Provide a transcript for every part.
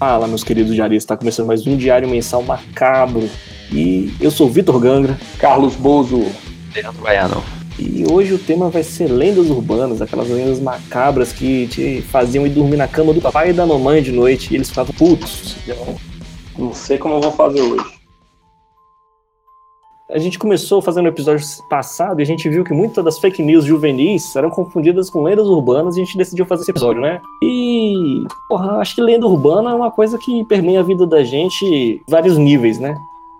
Fala, meus queridos diaristas, está começando mais um Diário Mensal Macabro. E eu sou o Vitor Gangra. Carlos Bozo. Leandro Baiano. E hoje o tema vai ser lendas urbanas, aquelas lendas macabras que te faziam ir dormir na cama do papai e da mamãe de noite e eles ficavam putos. Não sei como eu vou fazer hoje. A gente começou fazendo o episódio passado e a gente viu que muitas das fake news juvenis eram confundidas com lendas urbanas e a gente decidiu fazer esse episódio, né? E, porra, acho que lenda urbana é uma coisa que permeia a vida da gente em vários níveis, né?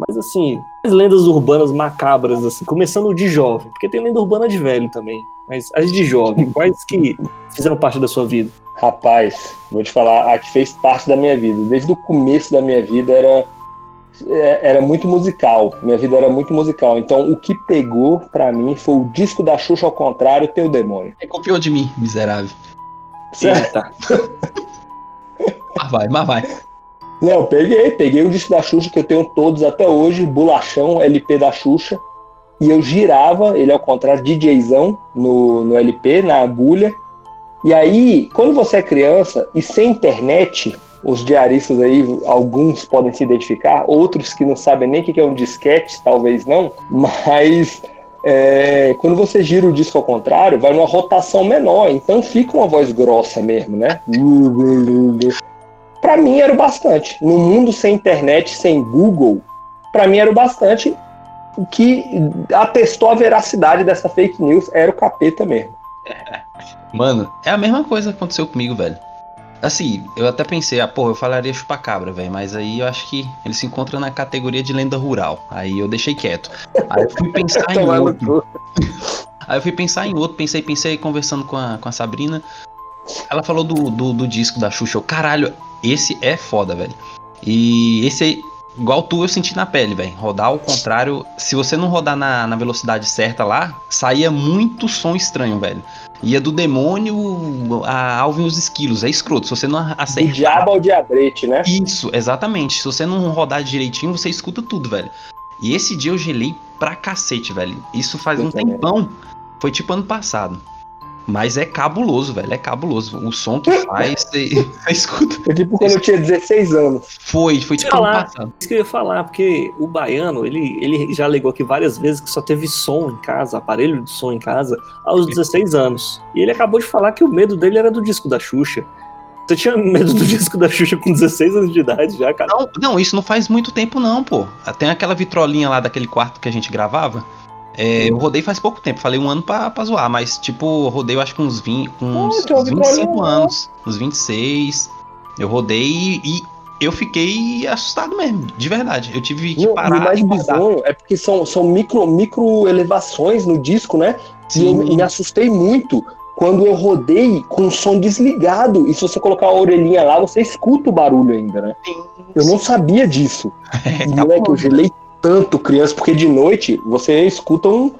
Mas assim, as lendas urbanas macabras, assim, começando de jovem, porque tem lenda urbana de velho também, mas as de jovem, quais que fizeram parte da sua vida? Rapaz, vou te falar, a que fez parte da minha vida. Desde o começo da minha vida era era muito musical. Minha vida era muito musical. Então, o que pegou para mim foi o disco da Xuxa ao contrário, Teu Demônio. É copiou de mim, miserável. Certo. mas vai, mas vai. Não, peguei, peguei o disco da Xuxa que eu tenho todos até hoje, bolachão, LP da Xuxa. E eu girava, ele ao contrário, DJzão no, no LP, na agulha. E aí, quando você é criança e sem internet, os diaristas aí, alguns podem se identificar, outros que não sabem nem o que é um disquete, talvez não, mas é, quando você gira o disco ao contrário, vai numa rotação menor, então fica uma voz grossa mesmo, né? Para mim era o bastante. No mundo sem internet, sem Google, para mim era o bastante. O que atestou a veracidade dessa fake news era o capeta mesmo. Mano, é a mesma coisa que aconteceu comigo, velho. Assim, eu até pensei, ah, porra, eu falaria chupacabra, velho, mas aí eu acho que ele se encontra na categoria de lenda rural. Aí eu deixei quieto. Aí eu fui pensar em outro. Aí eu fui pensar em outro, pensei, pensei, conversando com a, com a Sabrina. Ela falou do, do, do disco da Xuxa. Eu, caralho, esse é foda, velho. E esse aí, igual tu, eu senti na pele, velho. Rodar ao contrário, se você não rodar na, na velocidade certa lá, saía muito som estranho, velho. Ia do demônio a Alvin os esquilos. É escroto. Se você não acertar. Do diabo ao diabrete, né? Isso, exatamente. Se você não rodar direitinho, você escuta tudo, velho. E esse dia eu gelei pra cacete, velho. Isso faz eu um também. tempão. Foi tipo ano passado. Mas é cabuloso, velho. É cabuloso. O som que faz, você, escuta. Foi tipo quando eu tinha 16 anos. Foi, foi tipo falar, ano passado. Isso que eu ia falar, porque o baiano, ele, ele já alegou aqui várias vezes que só teve som em casa, aparelho de som em casa, aos 16 anos. E ele acabou de falar que o medo dele era do disco da Xuxa. Você tinha medo do disco da Xuxa com 16 anos de idade já, cara? Não, não, isso não faz muito tempo, não, pô. Tem aquela vitrolinha lá daquele quarto que a gente gravava. É, eu rodei faz pouco tempo, falei um ano pra, pra zoar, mas tipo, eu rodei eu acho que uns, 20, uns, oh, uns 25 anos, uns 26. Eu rodei e, e eu fiquei assustado mesmo, de verdade. Eu tive que parar. O mais bizarro é porque são, são micro, micro elevações no disco, né? Sim. E eu me assustei muito quando eu rodei com o som desligado. E se você colocar a orelhinha lá, você escuta o barulho ainda, né? Sim. Eu não sabia disso. É, e, moleque, eu gelei tanto criança, porque de noite você escuta um,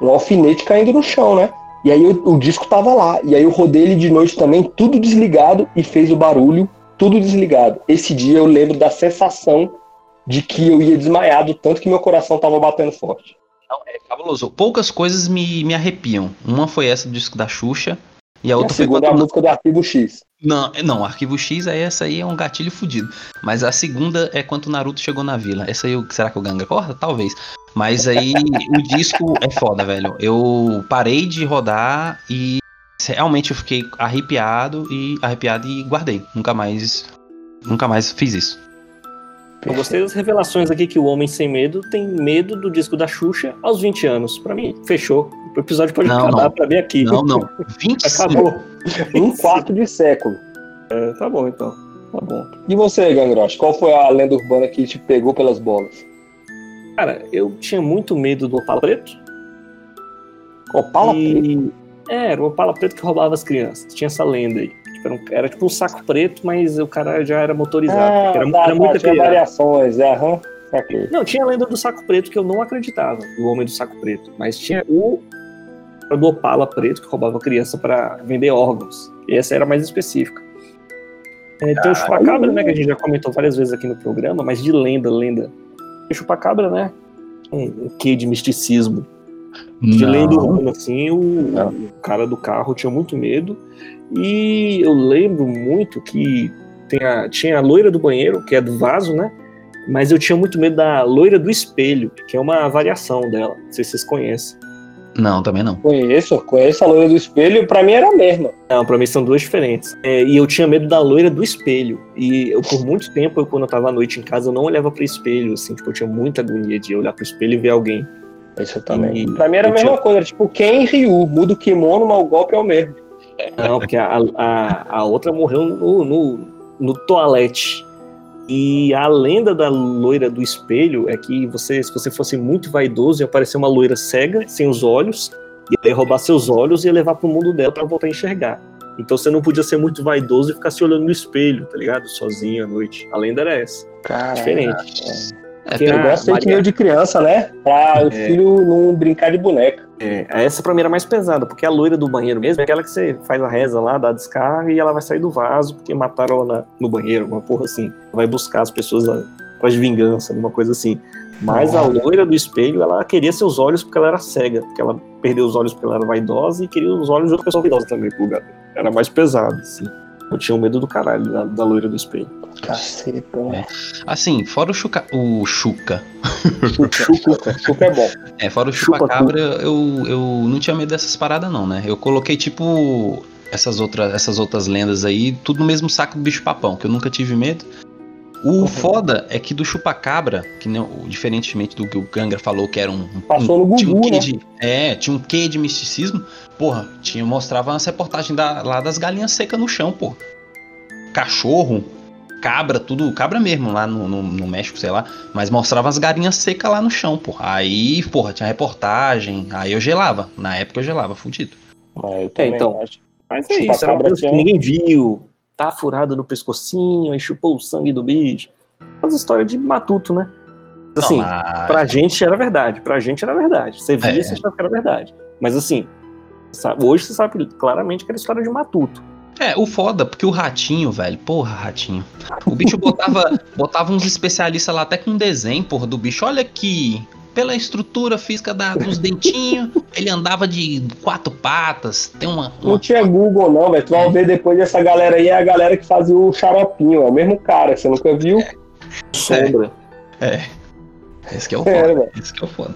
um alfinete caindo no chão, né? E aí o, o, disco tava lá. E aí eu rodei ele de noite também, tudo desligado, e fez o barulho, tudo desligado. Esse dia eu lembro da sensação de que eu ia desmaiado, tanto que meu coração tava batendo forte. Não, é cabuloso. Poucas coisas me, me arrepiam. Uma foi essa do disco da Xuxa, e a outra e a foi é a música do Arquivo X. Não, não, Arquivo X é essa aí é um gatilho fudido. Mas a segunda é quando o Naruto chegou na vila. Essa aí, será que o Ganga corta? Talvez. Mas aí o disco é foda, velho. Eu parei de rodar e realmente eu fiquei arrepiado e arrepiado e guardei. Nunca mais, nunca mais fiz isso. Eu gostei das revelações aqui que o Homem Sem Medo tem medo do disco da Xuxa aos 20 anos. Para mim, fechou. O episódio pode não, acabar para mim aqui. Não, não. 25. Acabou. um quarto de século. É, tá bom então. Tá bom. E você, Gangrosh, qual foi a lenda urbana que te pegou pelas bolas? Cara, eu tinha muito medo do Opala Preto. Opala e... Preto? É, era o Opala Preto que roubava as crianças. Tinha essa lenda aí. Era, um, era, tipo um saco preto, mas o cara já era motorizado. Ah, era, tá, era tá, muita tinha variações, é, aham. Okay. Não, tinha a lenda do saco preto que eu não acreditava, do homem do saco preto. Mas tinha o do Opala preto que roubava criança para vender órgãos. E essa era mais específica. É, tem o chupacabra, né, que a gente já comentou várias vezes aqui no programa, mas de lenda, lenda. O chupacabra, né? Um, um quê de misticismo. De não. lenda urbana, assim, o, o, cara do carro tinha muito medo. E eu lembro muito que Tem a, tinha a loira do banheiro, que é do vaso, né? Mas eu tinha muito medo da loira do espelho, que é uma variação dela. Não sei se vocês conhecem. Não, também não. Conheço, conheço a loira do espelho, pra mim era a mesma. Não, pra mim são duas diferentes. É, e eu tinha medo da loira do espelho. E eu, por muito tempo, eu, quando eu tava à noite em casa, eu não olhava pro espelho, assim, tipo, eu tinha muita agonia de olhar pro espelho e ver alguém. Isso também. E pra mim era a eu mesma tinha- coisa, era tipo e Ryu, muda o kimono, mas o golpe é o mesmo. Não, porque a, a, a outra morreu no, no, no toalete. E a lenda da loira do espelho é que você, se você fosse muito vaidoso, ia aparecer uma loira cega, sem os olhos, ia roubar seus olhos e ia levar pro mundo dela pra voltar a enxergar. Então você não podia ser muito vaidoso e ficar se olhando no espelho, tá ligado? Sozinho à noite. A lenda era essa. Cara, Diferente. É, Porque Eu a gosto de criança, né? Pra o É. filho não brincar de boneca. É, essa pra mim era mais pesada, porque a loira do banheiro mesmo é aquela que você faz a reza lá, dá a descarga e ela vai sair do vaso porque mataram ela na- no banheiro, alguma porra assim. Vai buscar as pessoas atrás de vingança, alguma coisa assim. Mas a loira do espelho, ela queria seus olhos porque ela era cega, porque ela perdeu os olhos porque ela era vaidosa e queria os olhos de outra pessoa vaidosa também pro lugar. Era mais pesado, assim. Eu tinha um medo do caralho da, da loira do espelho. Caceta, né? Assim, fora o Chuca. O Chuca. Chuca, chuca é bom. É, fora o Chupa Chupacabra, eu, eu não tinha medo dessas paradas, não, né? Eu coloquei, tipo, essas, outras essas outras lendas aí, tudo no mesmo saco do bicho-papão, que eu nunca tive medo. O Uhum. foda é que do chupacabra, que não, diferentemente do que o Gangra falou, que era um. um- Passou no tinha um Gugu, quê né? de, É, tinha um quê de misticismo. Porra, tinha, mostrava umas reportagens da- lá das galinhas secas no chão, pô. Cachorro, cabra, tudo, cabra mesmo lá no, no, no México, sei lá. Mas mostrava as galinhas secas lá no chão, pô. Aí, porra, tinha reportagem. Aí eu gelava. Na época eu gelava, fudido. Mas eu também então. acho. Mas é isso, era uma Chupacabra coisa que ninguém viu. Tá furado no pescocinho, aí chupou o sangue do bicho. As histórias de matuto, né? Assim, Não, mas- pra gente era verdade. Pra gente era verdade. Você via É. e você achava que era verdade. Mas assim, hoje você sabe claramente que era história de matuto. É, o foda, porque o ratinho, velho, porra, ratinho. O bicho botava, botava uns especialistas lá até com desenho, porra, do bicho. Olha aqui, pela estrutura física da- dos dentinhos, ele andava de quatro patas, tem uma. Não uma- tinha Google, não, velho. Tu vai ver depois dessa galera aí, é a galera que fazia o xaropinho. É o mesmo cara, você nunca viu? Sombra. Esse que é o É, foda. velho. Esse que é o foda.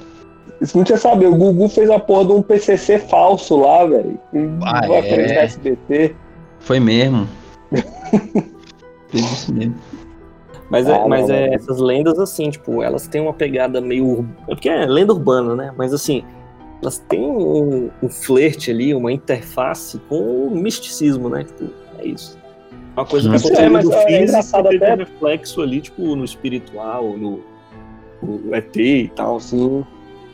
Isso não tinha saber. O Gugu fez a porra de um PCC falso lá, velho. Ah, é? SBT. Foi mesmo. Fez isso mesmo. Mas, é, Ah, mas não, é, não. essas lendas, assim, tipo, elas têm uma pegada meio. é Porque é lenda urbana, né? Mas assim, elas têm um, um flerte ali, uma interface com o misticismo, né? Tipo, é isso. Uma coisa que acontece É, no mas mundo é físico engraçado tem até- um reflexo ali, tipo, no espiritual, no, no ET e tal. Sim.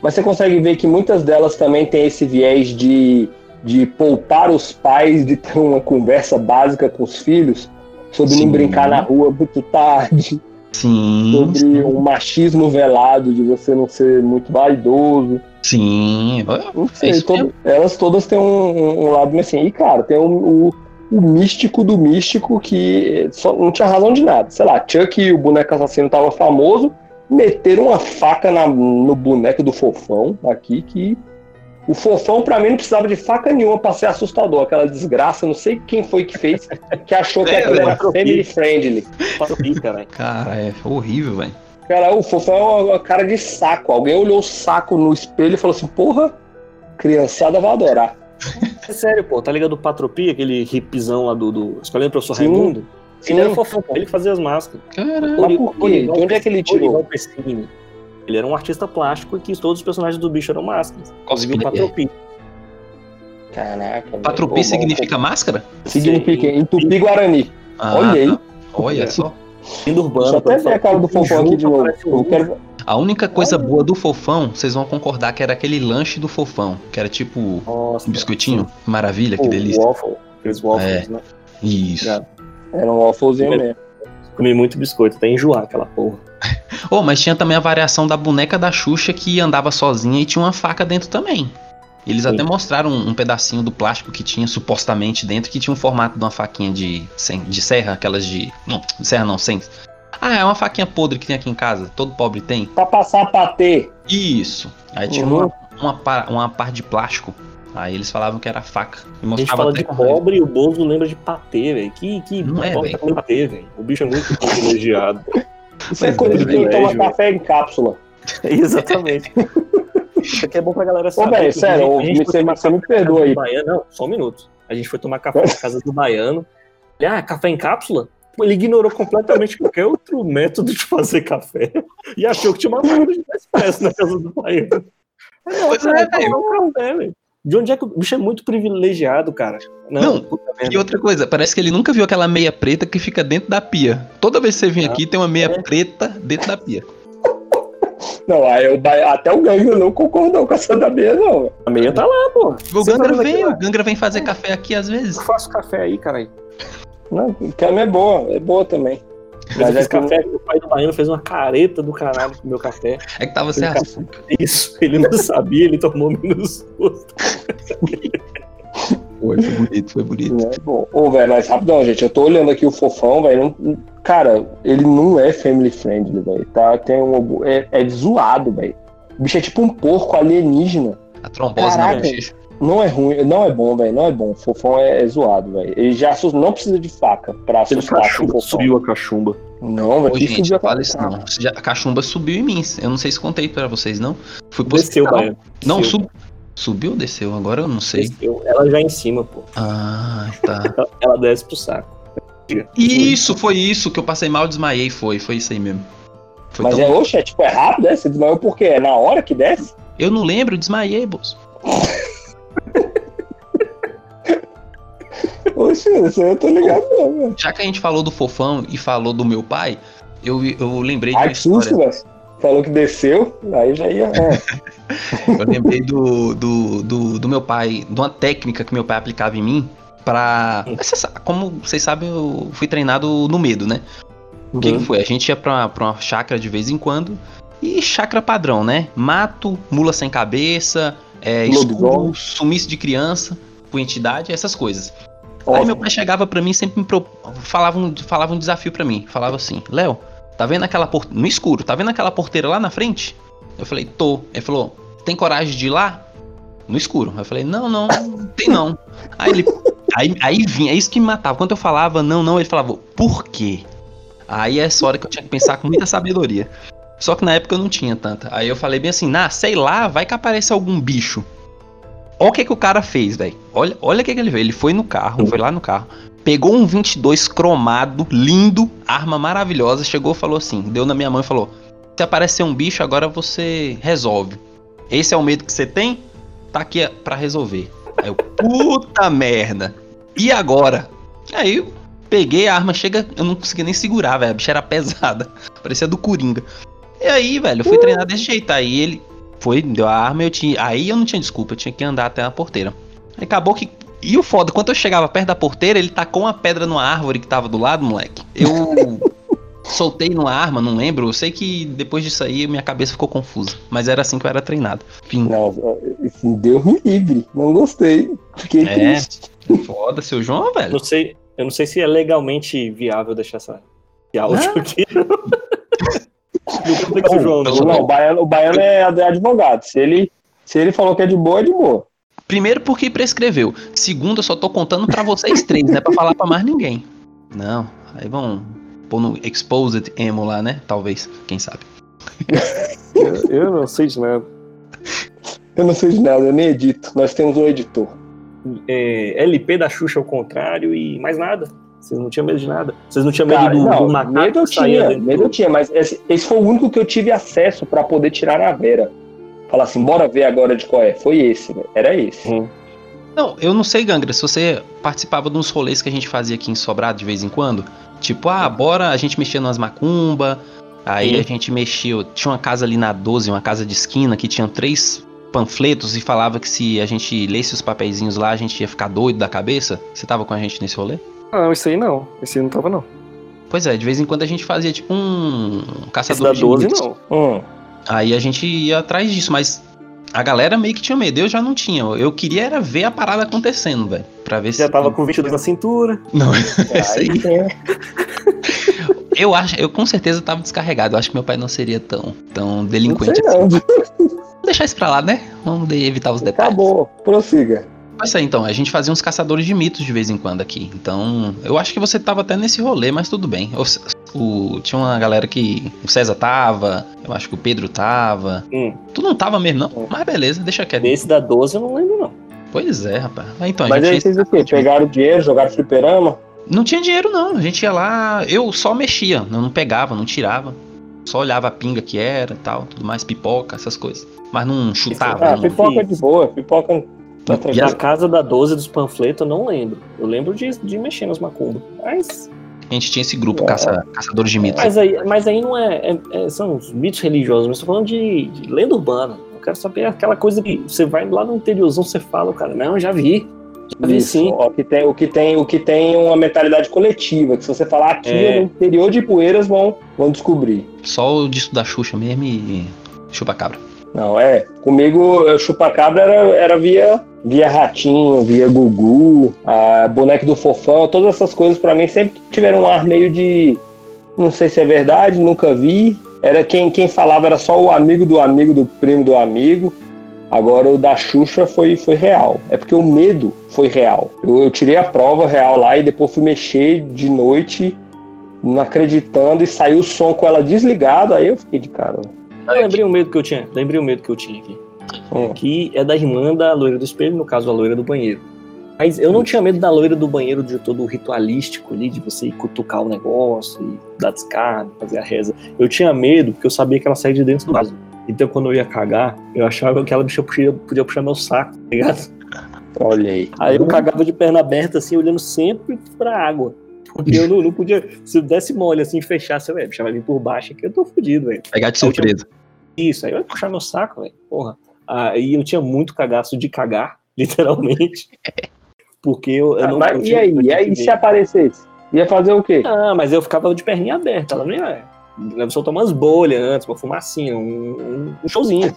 Mas você consegue ver que muitas delas também têm esse viés de, de poupar os pais de ter uma conversa básica com os filhos sobre Sim. não brincar na rua muito tarde, Sim. sobre um machismo velado de você não ser muito vaidoso. Sim. Não sei, todo- elas todas têm um, um lado assim. E, cara, tem o, o, o místico do místico que só não tinha razão de nada. Sei lá, Chuck e o boneco assassino tava famoso, meteram uma faca na- no boneco do fofão aqui que. O fofão, pra mim, não precisava de faca nenhuma pra ser assustador. Aquela desgraça, não sei quem foi que fez, que achou que É, aquilo era family friendly. Cara, é horrível, velho. Cara, o fofão é uma, uma cara de saco. Alguém olhou o saco no espelho e falou assim: porra, criançada vai adorar. É sério, pô, tá ligado o Patropi, aquele hipzão lá do, do Escolhendo o Professor Sim. Raimundo? Sim. Ele era fofão, ele fazia as máscaras. Caralho. Por quê? De onde é que ele tirou? Ele era um artista plástico e que todos os personagens do bicho eram máscaras. Cosplayer. Patropi. Caraca. Patropi Pô, significa máscara? Significa em Tupi-Guarani. Ah, Olha aí. tá. Olha só. Lindo urbano. Deixa eu até ver a cara do fofão aqui de novo. Eu quero... A única coisa boa do fofão, vocês vão concordar que era aquele lanche do fofão, que era tipo Nossa, um biscoitinho. Maravilha, que delícia. Waffle, aqueles waffles, É. né? Isso. Era um wafflezinho mesmo. Comi muito biscoito, até enjoar aquela porra. Oh, mas tinha também a variação da boneca da Xuxa que andava sozinha e tinha uma faca dentro também. Eles Sim. até mostraram um, um pedacinho do plástico que tinha supostamente dentro, que tinha um formato de uma faquinha de, sem- de serra, aquelas de. Não, de serra não, sem. Ah, é uma faquinha podre que tem aqui em casa, todo pobre tem. Pra passar patê. Isso. Aí tinha Uhum. uma, uma, par, uma par de plástico Aí eles falavam que era faca. E A gente fala de cobre e o Bozo lembra de patê, velho. Que, que Não é, pobre velho. tá patê, velho. O bicho é muito privilegiado. Isso é coisa de quem toma café em cápsula. Exatamente. Isso aqui é bom pra galera Ô, saber. velho, sério, ô, me- foi você, você me perdoa aí. Baiano. Não, só um minuto. A gente foi tomar café na casa do Baiano. Ele, ah, café em cápsula? Ele ignorou completamente qualquer outro método de fazer café e achou que tinha uma máquina de expresso na casa do Baiano. Não, Pois é, velho. De onde é que o bicho é muito privilegiado, cara? Não, puta merda. E outra coisa, parece que ele nunca viu aquela meia preta que fica dentro da pia. Toda vez que você vem Ah, aqui, tem uma meia é. preta dentro da pia. Não, aí o Ba- até o Gangue não concordou com essa da meia, não. A meia tá lá, pô. O tá Gangra vem, o Gangra vem fazer café aqui às vezes. Eu faço café aí, caralho. Não, cama é boa, é boa também. Mas Mas eu é fiz que café, o pai do baiano fez uma careta do caralho com o meu café. É que tava sem açúcar. Isso, ele não sabia, ele tomou menos gosto. Foi, foi bonito, foi bonito. Né? Bom, ô, velho, mas rapidão, gente. Eu tô olhando aqui o fofão, velho. Cara, ele não é family friendly, velho. Tá, tem um, é, é zoado, velho. O bicho é tipo um porco alienígena. A trombose na Caraca. bochecha. Não é ruim, não é bom, velho. Não é bom. O fofão é, é zoado, velho. Ele já não precisa de faca pra Ele assustar cachumba, fofão. subiu a cachumba. Não, velho. Gente, subiu a fala cara. isso não. Já- A cachumba subiu em mim. Eu não sei se contei pra vocês, não. Fui pro Desceu, baiano. Não, Desceu. sub... subiu ou desceu? Agora eu não sei. Desceu. Ela já é em cima, pô. Ah, tá. Ela- Ela desce pro saco. Isso, foi isso que eu passei mal, desmaiei. Foi, foi isso aí mesmo. Foi Mas tão- é, oxe, é tipo, é rápido, é? Você desmaiou por quê? É na hora que desce? Eu não lembro, desmaiei, bolso. Oxe, isso aí eu tô ligado, não, velho. Já que a gente falou do fofão e falou do meu pai, eu, eu lembrei de uma Ai, que susto, história. velho. Falou que desceu, aí já ia. É. Eu lembrei do, do, do, do meu pai, de uma técnica que meu pai aplicava em mim pra. Como vocês sabem, eu fui treinado no medo, né? O que, que foi? A gente ia pra, pra uma chácara de vez em quando. E chácara padrão, né? Mato, mula sem cabeça, é, escudo, sumiço de criança, com entidade, essas coisas. Aí meu pai chegava pra mim e sempre me pro... falava, um, falava um desafio pra mim. Falava assim, Léo, tá vendo aquela porteira. No escuro, tá vendo aquela porteira lá na frente? Eu falei, tô. Ele falou, tem coragem de ir lá? No escuro. Eu falei, não, não, não tem não. Aí ele. Aí, aí vinha, é isso que me matava. Quando eu falava não, não, ele falava, por quê? Aí é essa hora que eu tinha que pensar com muita sabedoria. Só que na época eu não tinha tanta. Aí eu falei bem assim, nah, sei lá, vai que aparece algum bicho. Olha o que, que o cara fez, velho. Olha, olha o que, que ele fez. Ele foi no carro, foi lá no carro, pegou um 22 cromado, lindo, arma maravilhosa, chegou e falou assim, deu na minha mão e falou: Se aparecer um bicho, agora você resolve. Esse é o medo que você tem? Tá aqui pra resolver. Aí eu, puta merda. E agora? Aí eu peguei a arma, chega, eu não conseguia nem segurar, velho. A bicha era pesada. Parecia do Coringa. E aí, velho, eu fui treinar desse jeito. Aí ele foi, deu a arma, eu tinha. Aí eu não tinha desculpa, eu tinha que andar até a porteira. Aí acabou que. E o foda, quando eu chegava perto da porteira, ele tacou uma pedra numa árvore que tava do lado, moleque. Eu soltei numa arma, não lembro. Eu sei que depois disso aí minha cabeça ficou confusa. Mas era assim que eu era treinado. Enfim, Não, assim, Deus me livre. Não gostei. Fiquei É. triste. foda, seu João, velho. Não sei, eu não sei se é legalmente viável deixar essa, esse áudio Ah. aqui. O João, Não, não. O baiano, o baiano é advogado. Se ele, se ele falou que é de boa, é de boa. Primeiro porque prescreveu. Segundo, eu só tô contando pra vocês três, não é pra falar pra mais ninguém. Não, aí vão pôr no Exposed Emo lá, né? Talvez, quem sabe. Eu, eu não sei de nada. Eu não sei de nada, eu nem edito. Nós temos um editor. É, LP da Xuxa ao contrário e mais nada. Vocês não tinham medo de nada. Vocês não tinham medo Cara, do, não, do macaco medo eu tinha, medo eu tinha, mas esse, esse foi o único que eu tive acesso pra poder tirar na Vera. Falar assim, bora ver agora de qual é. Foi esse, velho. Era esse. Hum. Não, eu não sei, Gangra, se você participava de uns rolês que a gente fazia aqui em Sobrado de vez em quando. Tipo, ah, bora, a gente mexia nas macumba. Aí Sim. a gente mexia. Tinha uma casa ali na 12, uma casa de esquina, que tinha três panfletos e falava que se a gente lesse os papeizinhos lá, a gente ia ficar doido da cabeça. Você tava com a gente nesse rolê? Não, esse aí não. Esse aí não tava, não. Pois é, de vez em quando a gente fazia tipo um Esse caçador da de 12 mitos. não. Hum. Aí a gente ia atrás disso, mas a galera meio que tinha medo, eu já não tinha. Eu queria era ver a parada acontecendo, velho. Pra ver se. Já tava com 22 na cintura. Não, esse aí. Aí tem- Eu acho, eu com certeza tava descarregado. Eu acho que meu pai não seria tão, tão Não delinquente sei assim. não. deixar isso pra lá, né? Vamos evitar os detalhes. Acabou, prossiga. Mas aí, então, a gente fazia uns caçadores de mitos de vez em quando aqui. Então, eu acho que você tava até nesse rolê, mas tudo bem. O, o- tinha uma galera que. O César tava, eu acho que o Pedro tava. Hum. Tu não tava mesmo, não? Hum. Mas beleza, deixa quieto. Desse da 12 eu não lembro, não. Pois é, rapaz. Mas então, a Mas gente aí fez vocês o quê? Pegaram dinheiro, jogaram fliperama? Não tinha dinheiro, não. A gente ia lá, eu só mexia, eu não pegava, não tirava. Só olhava a pinga que era e tal, tudo mais, pipoca, essas coisas. Mas não chutava. Ah, não... pipoca de boa, pipoca tá E. Na casa da 12 dos panfletos eu não lembro. Eu lembro de, de mexer nos macumbos. Mas, A gente tinha esse grupo, É. caça, caçadores de mitos. mas, aí, mas aí não é, é- é- São os mitos religiosos, mas tô falando de, de lenda urbana. Eu quero saber aquela coisa que você vai lá no interiorzão, você fala, cara, não, já vi. Já vi Isso, sim. ó, o que tem, o que tem, o que tem uma mentalidade coletiva, que se você falar aqui É. no interior de Poeiras vão, vão descobrir. Só o disco da Xuxa mesmo e chupa cabra. Não, é. Comigo, eh, chupacabra era, era via, via Ratinho, via Gugu, a boneco do Fofão, todas essas coisas pra mim sempre tiveram um ar meio de. Não sei se é verdade, nunca vi. Era quem, quem falava era só o amigo do amigo do primo do amigo. Agora o da Xuxa foi, foi real. É porque o medo foi real. Eu, eu tirei a prova real lá e depois fui mexer de noite, não acreditando, e saiu o som com ela desligada, aí eu fiquei de cara. Eu lembrei o medo que eu tinha. Lembrei o medo que eu tinha aqui. Hum. Que é da irmã da loira do espelho, no caso, a loira do banheiro. Mas eu não tinha medo da loira do banheiro de todo ritualístico ali, de você ir cutucar o negócio e dar descarga, fazer a reza. Eu tinha medo porque eu sabia que ela saía de dentro do vaso. Então quando eu ia cagar, eu achava que aquela bicha podia, podia puxar meu saco, tá ligado? Olha aí. Aí eu cagava de perna aberta, assim, olhando sempre pra água. Porque eu não, não podia. Se eu desse mole assim, fechasse, eu, "É, bicha vai vir por baixo aqui, eu tô fudido, velho. Pegar de surpresa. Isso, aí eu ia puxar meu saco, velho. Porra. Aí eu tinha muito cagaço de cagar, literalmente. Porque eu, eu Ah, não. mas eu e tinha- aí? eu E aí, se aparecesse? Ia fazer o quê? Ah, mas eu ficava de perninha aberta, ela não ia. Deve soltar umas bolhas antes, uma fumacinha, um, um- um showzinho.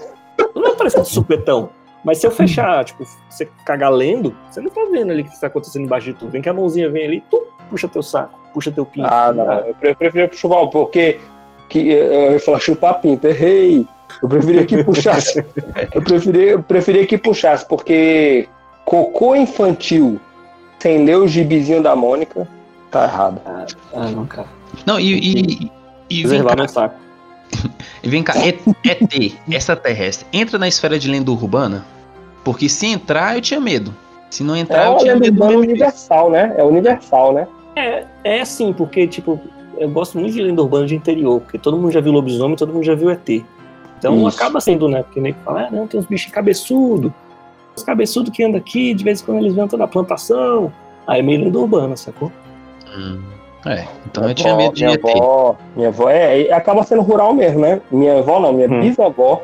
Não vai parecer de supetão. Mas se eu fechar, tipo, você cagar lendo, você não tá vendo ali o que tá acontecendo embaixo de tudo. Vem que a mãozinha vem ali, tu, puxa teu saco, puxa teu pinto. Ah, não. Eu pre- preferia chupar, porque que, eu ia falar chupar pinto, errei. Eu preferia que puxasse. eu, preferia, eu preferia que puxasse, porque cocô infantil sem ler o gibizinho da Mônica, tá errado. Ah, não, cara. Não, e, e, e vem meu saco. E vem cá, ET, extraterrestre, entra na esfera de lenda urbana? Porque se entrar, eu tinha medo. Se não entrar, É eu tinha medo mesmo. universal, né? É universal, né? É, é assim, porque, tipo, eu gosto muito de lenda urbana de interior, porque todo mundo já viu lobisomem, todo mundo já viu ET. Então Isso. acaba sendo, né? Porque nem fala, ah, não, tem uns bichos cabeçudos, os cabeçudos que andam aqui, de vez em quando eles vêm toda a plantação. Aí é meio lenda urbana, sacou? Hum, É, então Minha eu tinha avó- medo de minha ET. avó, minha avó, é, acaba sendo rural mesmo, né? Minha avó não, minha Hum. bisavó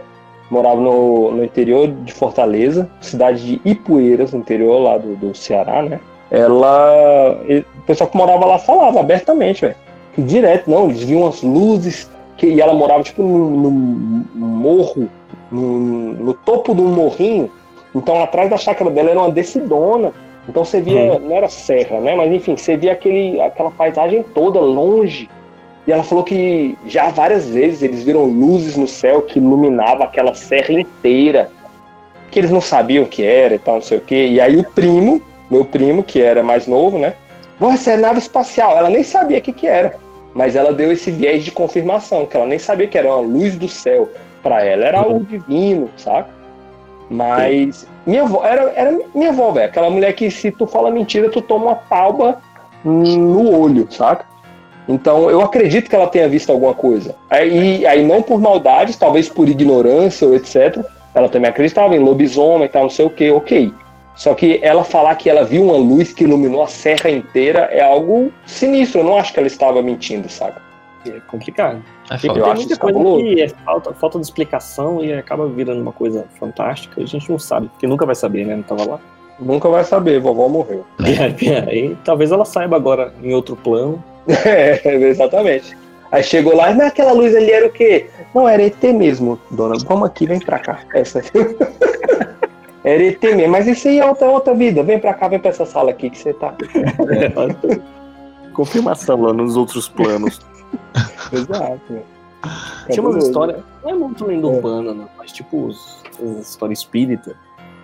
morava no, no interior de Fortaleza, cidade de Ipueiras, no interior lá do, do Ceará, né? Ela. e- O pessoal que morava lá falava abertamente, velho. Direto, não, eles viam as luzes, que, e ela morava tipo num, num morro, num- no topo de um morrinho. Então atrás da chácara dela era uma decidona. Então você via, não era serra, né? Mas enfim, você via aquele, aquela paisagem toda longe. E ela falou que já várias vezes eles viram luzes no céu que iluminava aquela serra inteira. Que eles não sabiam o que era e tal, não sei o quê. E aí o primo, meu primo, que era mais novo, né? Vou essa é nave espacial. Ela nem sabia o que, que era. Mas ela deu esse viés de confirmação, que ela nem sabia que era uma luz do céu. Pra ela era algo divino, saca? Mas minha avó, era, era minha avó, velho. Aquela mulher que se tu fala mentira, tu toma uma palma no olho, saca? Então eu acredito que ela tenha visto alguma coisa. Aí, aí não por maldade, talvez por ignorância ou etc. Ela também acreditava em lobisomem e tal, não sei o que, ok. Só que ela falar que ela viu uma luz que iluminou a serra inteira é algo sinistro. Eu não acho que ela estava mentindo, saca? É complicado. É tem acho muita coisa cabuloso. que é falta, falta de explicação e acaba virando uma coisa fantástica. A gente não sabe, porque nunca vai saber, né? Não tava lá. Nunca vai saber, vovó morreu. E aí, aí, talvez ela saiba agora em outro plano. É, exatamente. Aí chegou lá, mas aquela luz ali era o quê? Não, era ET mesmo, dona. Vamos aqui, vem pra cá. Essa Era ET mesmo, mas isso aí é outra, outra vida. Vem pra cá, vem pra essa sala aqui que você tá. Confirmação lá nos outros planos. Exato. Tinha umas histórias, não é muito lenda É. urbana, não, mas tipo os, as histórias espírita.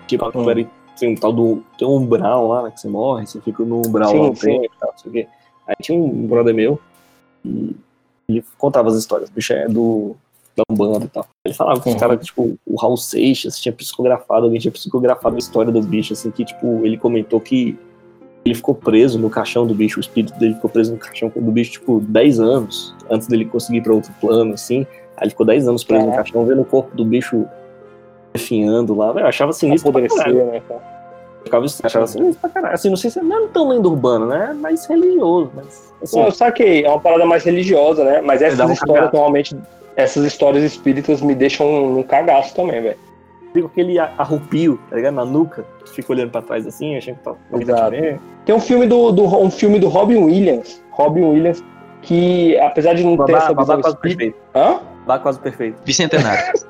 Tipo, Hum. tem um tal do. Tem um umbral lá, né, que você morre, você fica no umbral Sim, lá um tempo tal, não sei o quê. Aí tinha um brother meu e ele contava as histórias. O bicho é do. Da Umbanda e tal. Ele falava que os Uhum. caras, tipo, o Raul Seixas tinha psicografado, alguém tinha psicografado a história dos bichos, assim, que, tipo, ele comentou que ele ficou preso no caixão do bicho, o espírito dele ficou preso no caixão do bicho, tipo, 10 anos, antes dele conseguir ir pra outro plano, assim. Aí ele ficou 10 anos preso no Caraca. caixão, vendo o corpo do bicho definhando lá. Eu achava sinistro pra caralho. Né, cara? Ficava- achava sinistro pra caralho. Assim, não sei se é não é tão lenda urbana, né? É mais religioso, mas, assim, Não, eu saquei, é uma parada mais religiosa, né? Mas essas histórias, normalmente, essas histórias espíritas me deixam num cagaço também, velho. Fica aquele arrupio, tá ligado? Na nuca, tu fica olhando pra trás assim, achando que tá Exato. Tem um filme do, do- um filme do Robin Williams, Robin Williams, que apesar de não ter Babá, essa babá visão quase espírita... perfeito. Hã? Babá quase perfeito. Bicentenário.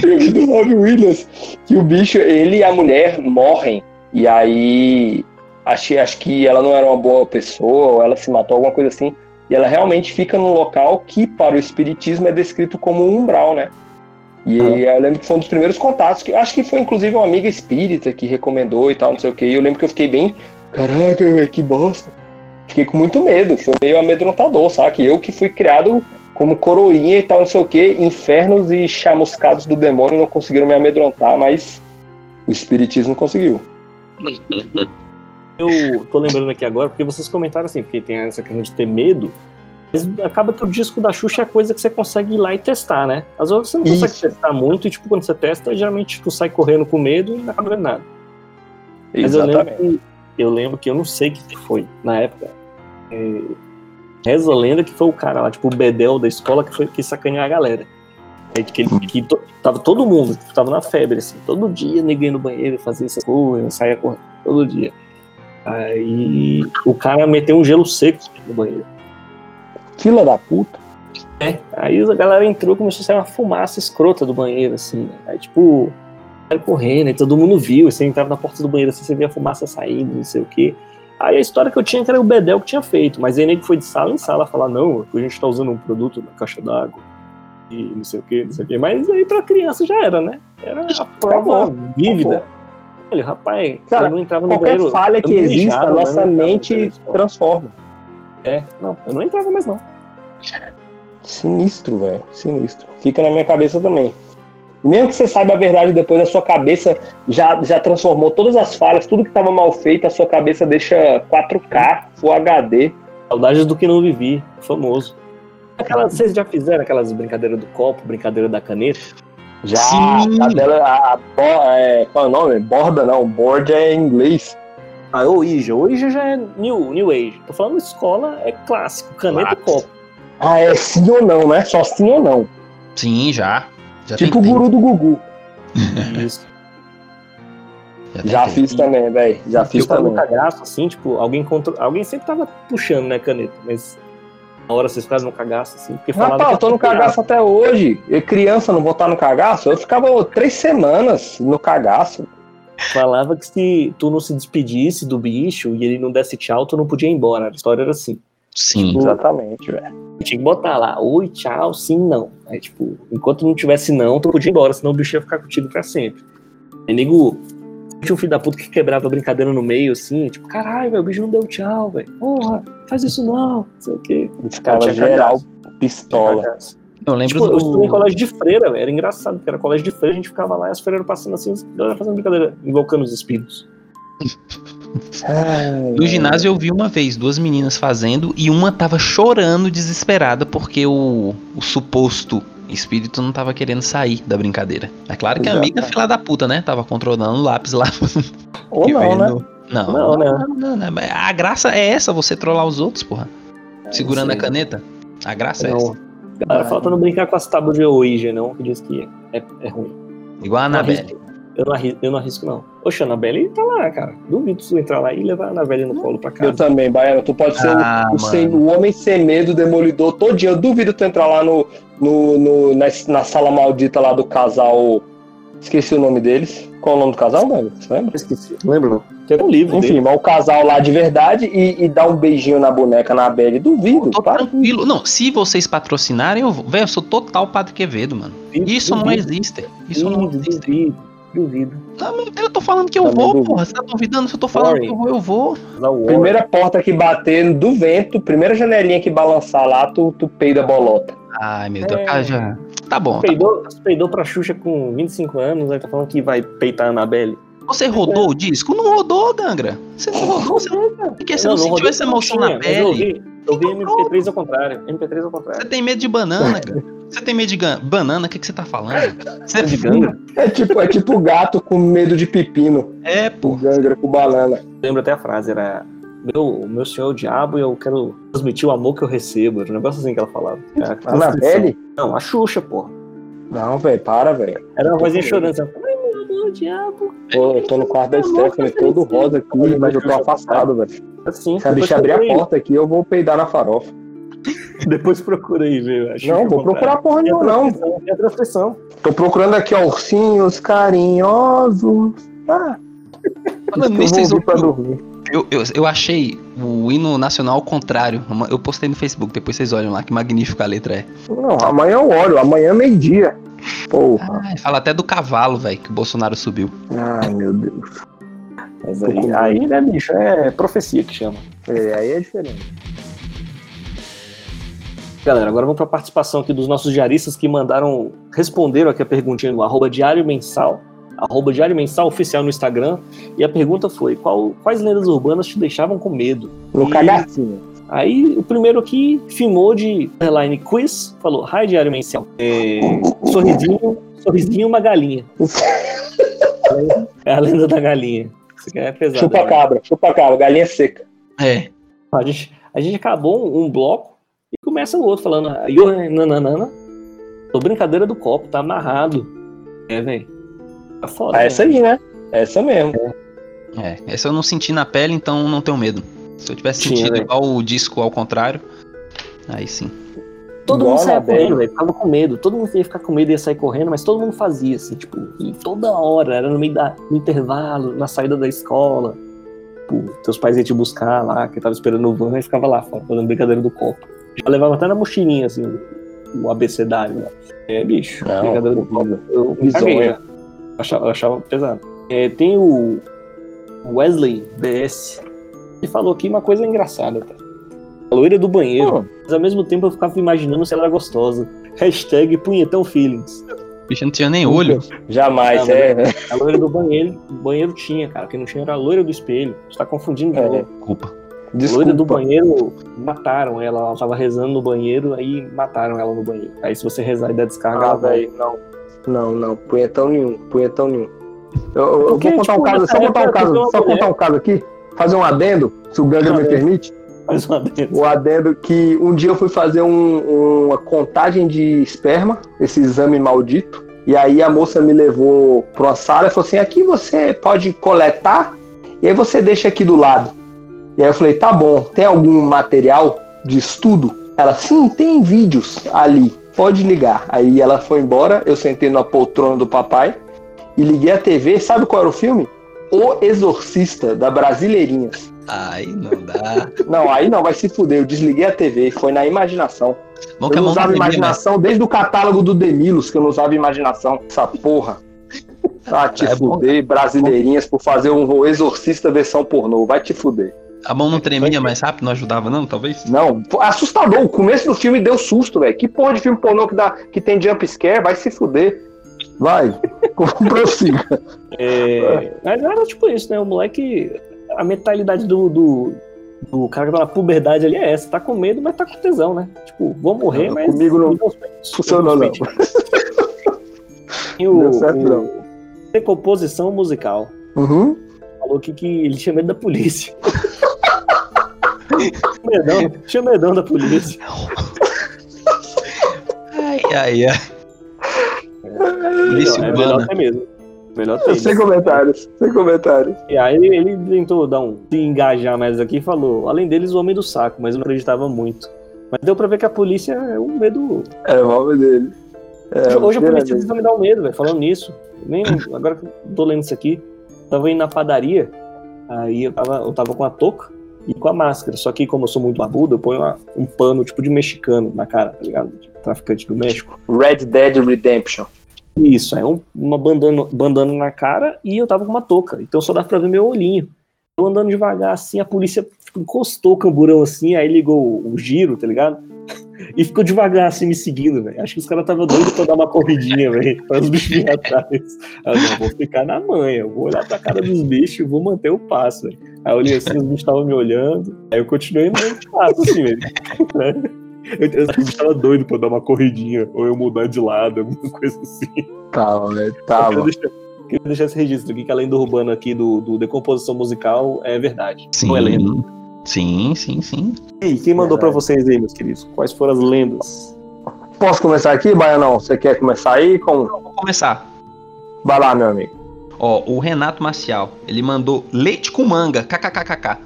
filme do Robin Williams, que o bicho, ele e a mulher morrem. E aí, acho, acho que ela não era uma boa pessoa, ou ela se matou, alguma coisa assim. E ela realmente fica num local que, para o espiritismo, é descrito como um umbral, né? E Ah. eu lembro que foi um dos primeiros contatos, que acho que foi inclusive uma amiga espírita que recomendou e tal, não sei o que. E eu lembro que eu fiquei bem, caraca, que bosta. Fiquei com muito medo, foi meio amedrontador, sabe? Eu que fui criado como coroinha e tal, não sei o que, infernos e chamuscados do demônio não conseguiram me amedrontar, mas o espiritismo conseguiu. Eu tô lembrando aqui agora, porque vocês comentaram assim, porque tem essa questão de ter medo, mas acaba que o disco da Xuxa é coisa que você consegue ir lá e testar, né? Às vezes você não consegue Isso. testar muito, e tipo, quando você testa, geralmente tu sai correndo com medo e não acaba vendo nada. Mas eu lembro, que, eu lembro que eu não sei o que foi na época. É, reza a lenda que foi o cara lá, tipo, o Bedel da escola que foi que sacaneou a galera. É, que, ele, que to- tava todo mundo, tipo, tava na febre, assim, todo dia ninguém no banheiro fazia essa coisa, saia correndo, todo dia. Aí o cara meteu um gelo seco no banheiro. Fila da puta. Aí a galera entrou e começou a sair uma fumaça escrota do banheiro, assim. né? Aí, tipo, saiu correndo, e todo mundo viu. Você entrava na porta do banheiro, assim, você via a fumaça saindo, não sei o quê. Aí a história que eu tinha que era o Bedel que tinha feito, mas aí nego foi de sala em sala falar: não, a gente tá usando um produto na caixa d'água e não sei o quê, não sei o quê. Mas aí pra criança já era, né? Era a prova vívida. Olha, rapaz, Cara, eu não entrava no Qualquer banheiro. falha que exista, a nossa mente transforma. É, não, eu não entrava mais não. Sinistro, velho. Sinistro. Fica na minha cabeça também. Mesmo que você saiba a verdade depois, a sua cabeça já, já transformou todas as falhas, tudo que estava mal feito, a sua cabeça deixa 4K, Full HD. Saudades do que não vivi, famoso. Aquela, vocês já fizeram aquelas brincadeiras do copo, brincadeira da caneta? Já, Sim. a dela, a, a, é, qual é o nome? Borda não, board é em inglês. Ah, o Ouija. O Ouija já é new, new age. Tô falando escola, é clássico, caneta e copo. Ah, é sim ou não, né? Só sim ou não. Sim, já. Já tipo o guru do Gugu. Isso. Já tentei. fiz também, velho. Já fiz Eu tava no também. cagaço, assim, tipo, alguém contra... Alguém sempre tava puxando, né, caneta, mas hora vocês ficaram no cagaço, assim, porque Rapaz, eu tô no cagaço até hoje. Eu, criança, não vou estar no cagaço? Eu ficava três semanas no cagaço. Falava que se tu não se despedisse do bicho e ele não desse tchau, tu não podia ir embora. A história era assim. Sim. Exatamente, velho. Tinha que botar lá, oi, tchau, sim, não. Aí, tipo, enquanto não tivesse não, tu podia ir embora, senão o bicho ia ficar contigo pra sempre. Aí, nego, tinha um filho da puta que quebrava a brincadeira no meio, assim, tipo, caralho, meu, o bicho não deu tchau, velho. Porra, faz isso não, não sei o quê. Ficava geral cagaço. pistola. Eu lembro Tipo, eu estudei em do. colégio de freira, velho. Era engraçado, porque era colégio de freira, a gente ficava lá e as freiras passando assim, fazendo brincadeira, invocando os espíritos. Ai, No ginásio eu vi uma vez duas meninas fazendo e uma tava chorando desesperada porque o, o suposto espírito não tava querendo sair da brincadeira. É claro que a amiga filha da puta, né? Tava controlando o lápis lá. Ou não, veio né? no- Não, Não, né? não, não, não. Mas A graça é essa, você trollar os outros, porra. Segurando a caneta. A graça é Não. essa. A galera falta não brincar com as tábuas de Ouija, não, que diz que é, é ruim. Igual a Não Anabelle. Eu não, arrisco, eu não arrisco, não. Oxe, a Anabelle tá lá, cara. Duvido tu entrar lá e levar a Anabelle no colo pra Eu casa. também, Baiano. Tu pode ser Ah, o, o sem- o homem sem medo, demolidor, todo dia. Eu duvido tu entrar lá no, no, no- na, na sala maldita lá do casal Esqueci o nome deles. Qual o nome do casal, mano? Você lembra? Esqueci. Lembra não? Tem um livro Enfim, dele. mas o casal lá de verdade e, e dá um beijinho na boneca na Belle. Duvido, Tô para. tranquilo. Não, se vocês patrocinarem, eu vou. Velho, eu sou total Padre Quevedo, mano. Isso não Duvido. existe. Isso não Duvido, existe. duvido, duvido. Não, Deus, eu tô falando que eu Também vou, duvido. porra. Você tá duvidando? Se eu tô falando Sorry. que eu vou, eu vou. Primeira porta que bater do vento, primeira janelinha que balançar lá, tu, tu peida a bolota. Ai, meu Deus, É. já. Tá bom. Tá bom. Peidou, peidou pra Xuxa com 25 anos, aí tá falando que vai peitar a Anabelle. Você rodou o disco? Não rodou, Gangra. Você não rodou, você não. Porque você não, sentiu rodou essa porque emoção não na mas Eu pele. vi, eu vi MP3 ao contrário. MP3 ao contrário. Você tem medo de banana, cara. Você tem medo de gan- banana? O que, que você tá falando? Você De ganga. É tipo, é tipo gato com medo de pepino. É, pô. gangra com banana. Lembro até a frase, era meu, meu senhor é o diabo e eu quero transmitir o amor que eu recebo. Era um negócio assim que ela falava. Era a Anabelle? Não, a Xuxa, porra. Não, velho, para, velho. Era uma vozinha chorando. Assim, Ai, meu amor, diabo. Pô, eu tô no quarto da Stephanie, todo rosa aqui, mas eu tô afastado, velho. Assim, Se a bicha abrir a porta aqui, eu vou peidar na farofa. Depois procura aí, viu? Não, vou procurar porra nenhuma, não. tem a transcrição. Tô procurando aqui, ó, ursinhos carinhosos. Ah, Falando eu nisso, vou vocês ouvir pra dormir. Eu, eu, eu achei o hino nacional ao contrário. Eu postei no Facebook, depois vocês olham lá que magnífica a letra é. Não, amanhã eu olho, amanhã é meio-dia. Porra. Ai, fala até do cavalo, velho, que o Bolsonaro subiu. Ai, meu Deus. Mas aí, aí, né, bicho? É profecia que chama. É, aí é diferente. Galera, agora vamos para a participação aqui dos nossos diaristas que mandaram, responderam aqui a perguntinha no arroba diário mensal, arroba diário mensal oficial no Instagram, e a pergunta foi, qual- quais lendas urbanas te deixavam com medo? No E- cagacinho. Aí o primeiro aqui filmou de underline quiz, falou, hi diário mensal, é, sorrisinho, sorrisinho uma galinha. é a lenda da galinha. Isso aqui é pesado. Chupa né? cabra, chupa cabra, galinha seca. É. A gente, a gente acabou um, bloco começa o outro falando, "Yo, nananana, tô brincadeira do copo, tá amarrado. É, velho. Tá foda. Ah, né? essa aí, né? Essa mesmo. É. Essa eu não senti na pele, então não tenho medo. Se eu tivesse Tinha, sentido velho. igual o disco ao contrário, aí sim. Todo Igual mundo saia correndo, velho. Ficava com medo. Todo mundo ia ficar com medo e ia sair correndo, mas todo mundo fazia, assim, tipo, e toda hora, era no meio da, no intervalo, na saída da escola. Tipo, teus pais iam te buscar lá, que tava esperando o van, e ficava lá fora, fazendo brincadeira do copo. Já levava até na mochilinha, assim, o abecedário. Né? É, bicho, Não, do. Eu me já. achava, eu achava pesado. É, tem o Wesley BS, ele falou aqui uma coisa engraçada, tá? A loira do banheiro. Hum. Mas ao mesmo tempo eu ficava imaginando se ela era gostosa. Hashtag punhetão feelings. O bicho não tinha nem olho. Jamais, Não, é. A loira do banheiro, o banheiro tinha, cara. Quem não tinha era a loira do espelho. Você tá confundindo É. novo. Desculpa. Loira do banheiro mataram ela. Ela tava rezando no banheiro, aí mataram ela no banheiro. Aí se você rezar e der descarga, Ah, ela vai. não. Não, não. Punhetão nenhum. Punhetão nenhum. Eu, eu- vou contar um tipo, caso, nessa só contar um caso, só é contar um caso aqui. Fazer um adendo, se o Ganga me Adendo. permite. Mais uma vez. O adendo que um dia eu fui fazer um- uma contagem de esperma, esse exame maldito. E aí a moça me levou para uma sala e falou assim: aqui você pode coletar e aí você deixa aqui do lado. E aí eu falei: tá bom, tem algum material de estudo? Ela, sim, tem vídeos ali, pode ligar. Aí ela foi embora, eu sentei na poltrona do papai e liguei a TV. Sabe qual era o filme? O Exorcista, da Brasileirinhas. Aí não dá. Não, aí não, vai se fuder. Eu desliguei a TV, foi na imaginação. Bom eu não usava tremia, imaginação desde o catálogo do Demilos, que eu não usava imaginação. Essa porra. Ah, te É bom. fuder, brasileirinhas, por fazer um exorcista versão pornô. Vai te fuder. A mão não tremia mais rápido, não ajudava não, talvez? Não, assustador. O começo do filme deu susto, velho. Que porra de filme pornô que, dá, que tem jump scare? Vai se fuder. Vai. Prossiga. É, mas era tipo isso, né? O moleque. A mentalidade do, do, do cara que tá na puberdade ali é essa. Tá com medo, mas tá com tesão, né? Tipo, vou morrer, Não, mas. comigo não funcionou, não. E o, Deu certo, o- não. Decomposição musical. Uhum. Falou que, que ele tinha medo da polícia. medão, tinha medão da polícia. Ai, ai, ai. Polícia é urbana. melhor ter mesmo. Melhor ter. Sem comentários. Sem comentários. E aí ele tentou dar um se engajar mais aqui e falou: além deles, o homem do saco, mas eu não acreditava muito. Mas deu pra ver que a polícia é um medo. É o nome dele. É, Hoje a polícia precisa me dar um medo, velho, falando nisso. Nem, agora que eu tô lendo isso aqui, tava indo na padaria, aí eu tava, eu tava com a touca e com a máscara. Só que, como eu sou muito barbudo, eu ponho uma- um pano tipo de mexicano na cara, tá ligado? De traficante do México. Red Dead Redemption. Isso, é um- uma bandana, bandana na cara e eu tava com uma touca. Então só dá pra ver meu olhinho. Eu andando devagar assim, a polícia encostou o camburão assim, aí ligou o, giro, tá ligado? E ficou devagar assim me seguindo, velho. Acho que os caras estavam doidos pra dar uma corridinha, velho. Para os bichos atrás. Eu não, vou ficar na manha, eu vou olhar pra cara dos bichos e vou manter o passo, velho. Aí eu olhei assim, os bichos estavam me olhando. Aí eu continuei no mesmo passo, assim, velho. Eu, eu o bicho tava doido pra dar uma corridinha, ou eu mudar de lado, alguma coisa assim. Velho. Eu Tá, queria, deixar, esse registro aqui, que a lenda urbana aqui do, do Decomposição Musical é verdade. Sim. Não é lenda. Sim, sim, sim. E aí, quem mandou pra Verdade. vocês aí, meus queridos? Quais foram as lendas? Posso começar aqui, Baianão? Você quer começar aí? Como? Vou começar. Vai lá, meu amigo. Ó, o Renato Marcial, ele mandou leite com manga, kkkk.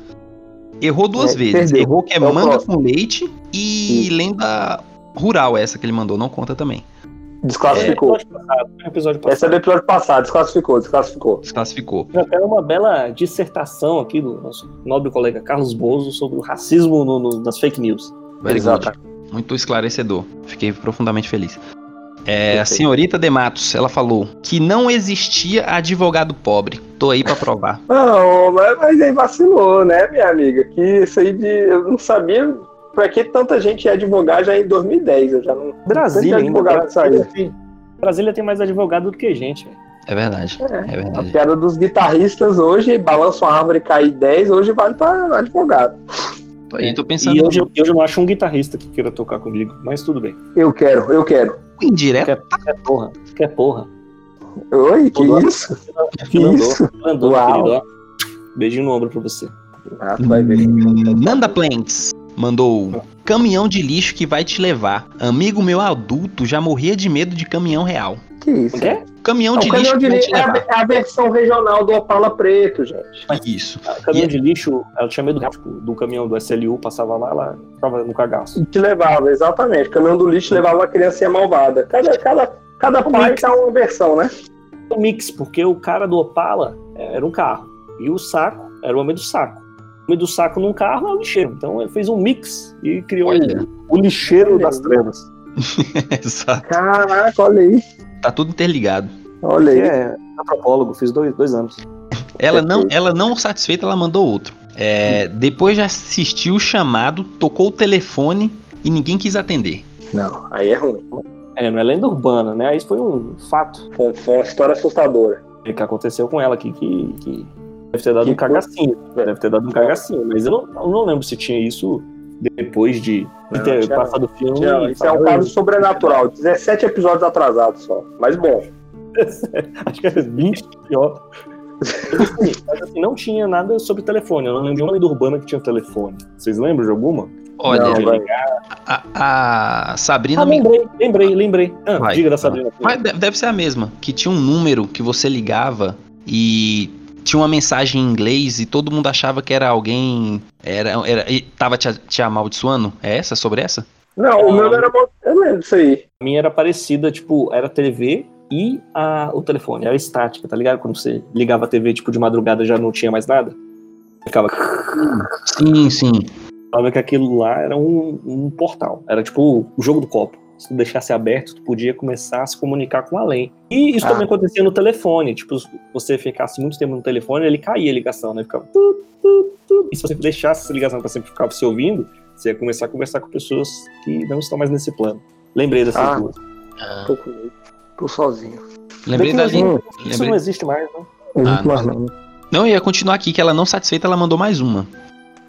Errou duas É, vezes. perdeu. Errou que é, É manga com leite e lenda rural essa que ele mandou, não conta também. Desclassificou. Episódio passado, Esse é do episódio passado. Desclassificou, desclassificou. Desclassificou. Já uma bela dissertação aqui do nosso nobre colega Carlos Bozo sobre o racismo no- no- nas fake news. Very Exato. Muito esclarecedor. Fiquei profundamente feliz. É, a senhorita de Matos, ela falou que não existia advogado pobre. Tô aí pra provar. Não, mas, mas aí vacilou, né, minha amiga? Que isso aí de. Eu não sabia pra que tanta gente ia advogar já em 2010. Eu já não. Brasília, ainda, advogado saiu. tem, Brasília tem mais advogado do que gente. velho. É verdade. É A verdade. piada dos guitarristas hoje, balança uma árvore e cai 10, hoje vale pra advogado. Tô aí, tô pensando. E hoje, eu- hoje eu não acho um guitarrista que queira tocar comigo, mas tudo bem. Eu quero, eu quero. Indireto. Quer, quer porra, quer porra. Oi, que Mandou. isso? Que Mandou. isso? Mandou, Uau. querido. Beijinho no ombro pra você. Ah, tu vai ver. Nanda Plants mandou caminhão de lixo que vai te levar. Amigo meu adulto já morria de medo de caminhão real. Que isso? O quê? Caminhão de o caminhão lixo de que vai lixo te é a, levar. é a versão regional do Opala Preto, gente. Isso. A caminhão E- de lixo, ela tinha medo tipo, do caminhão do SLU, passava lá, ela ficava no cagaço. Te levava, exatamente. O caminhão do lixo levava uma criancinha malvada. Cada, cada, cada pai mix. tá uma versão, né? Um mix, porque o cara do Opala é, era um carro. E o saco era o homem do saco. O homem do saco num carro é o lixeiro. Então ele fez um mix e criou Olha. o lixeiro Olha das aí. trevas. Exato. Caraca, olha aí. Tá tudo interligado. Olha aí. é antropólogo, fiz dois, dois anos. Ela não, Perfeito. ela não satisfeita, ela mandou outro. É, depois de assistir o chamado, tocou o telefone e ninguém quis atender. Não, aí é ruim. É, não é lenda urbana, né? Isso foi um fato Foi, uma história assustadora. que aconteceu com ela aqui, que, que deve ter dado Que um cagacinho. foi? Deve ter dado um cagacinho. Mas eu não, eu não lembro se tinha isso depois de, de Não, ter tinha passado o filme. Não, isso é um caso sobrenatural. 17 episódios atrasados só. Mas bom. Acho que era 20 pior. Mas assim, mas assim, não tinha nada sobre telefone. Eu não lembro de uma lenda urbana que tinha telefone. Vocês lembram de alguma? Olha, Não, a, a Sabrina Ah, me. lembrei, lembrei, lembrei. Ah, Vai, diga da vai. Sabrina. Mas deve ser a mesma. Que tinha um número que você ligava e tinha uma mensagem em inglês e todo mundo achava que era alguém. Era, era, e tava te, te amaldiçoando? É essa? Sobre essa? Não, o meu não era bom. Eu lembro disso aí. A minha era parecida, tipo, era TV e a, o telefone. Era estática, tá ligado? Quando você ligava a TV, tipo, de madrugada já não tinha mais nada. Ficava. Sim, sim. Falava que aquilo lá era um, um portal. Era tipo o jogo do copo. Se tu deixasse aberto, tu podia começar a se comunicar com além. E isso Ah. também acontecia no telefone. Tipo, se você ficasse muito tempo no telefone, ele caía a ligação, né? Ficava. Tu, tu, tu. E se você deixasse essa ligação pra sempre ficar se ouvindo, você ia começar a conversar com pessoas que não estão mais nesse plano. Lembrei dessas Ah. duas. Tô com medo. Tô sozinho. Lembrei da linha. Isso Lembrei... não existe mais, né? Ah, não. Não, ia continuar aqui, que ela não satisfeita, ela mandou mais uma.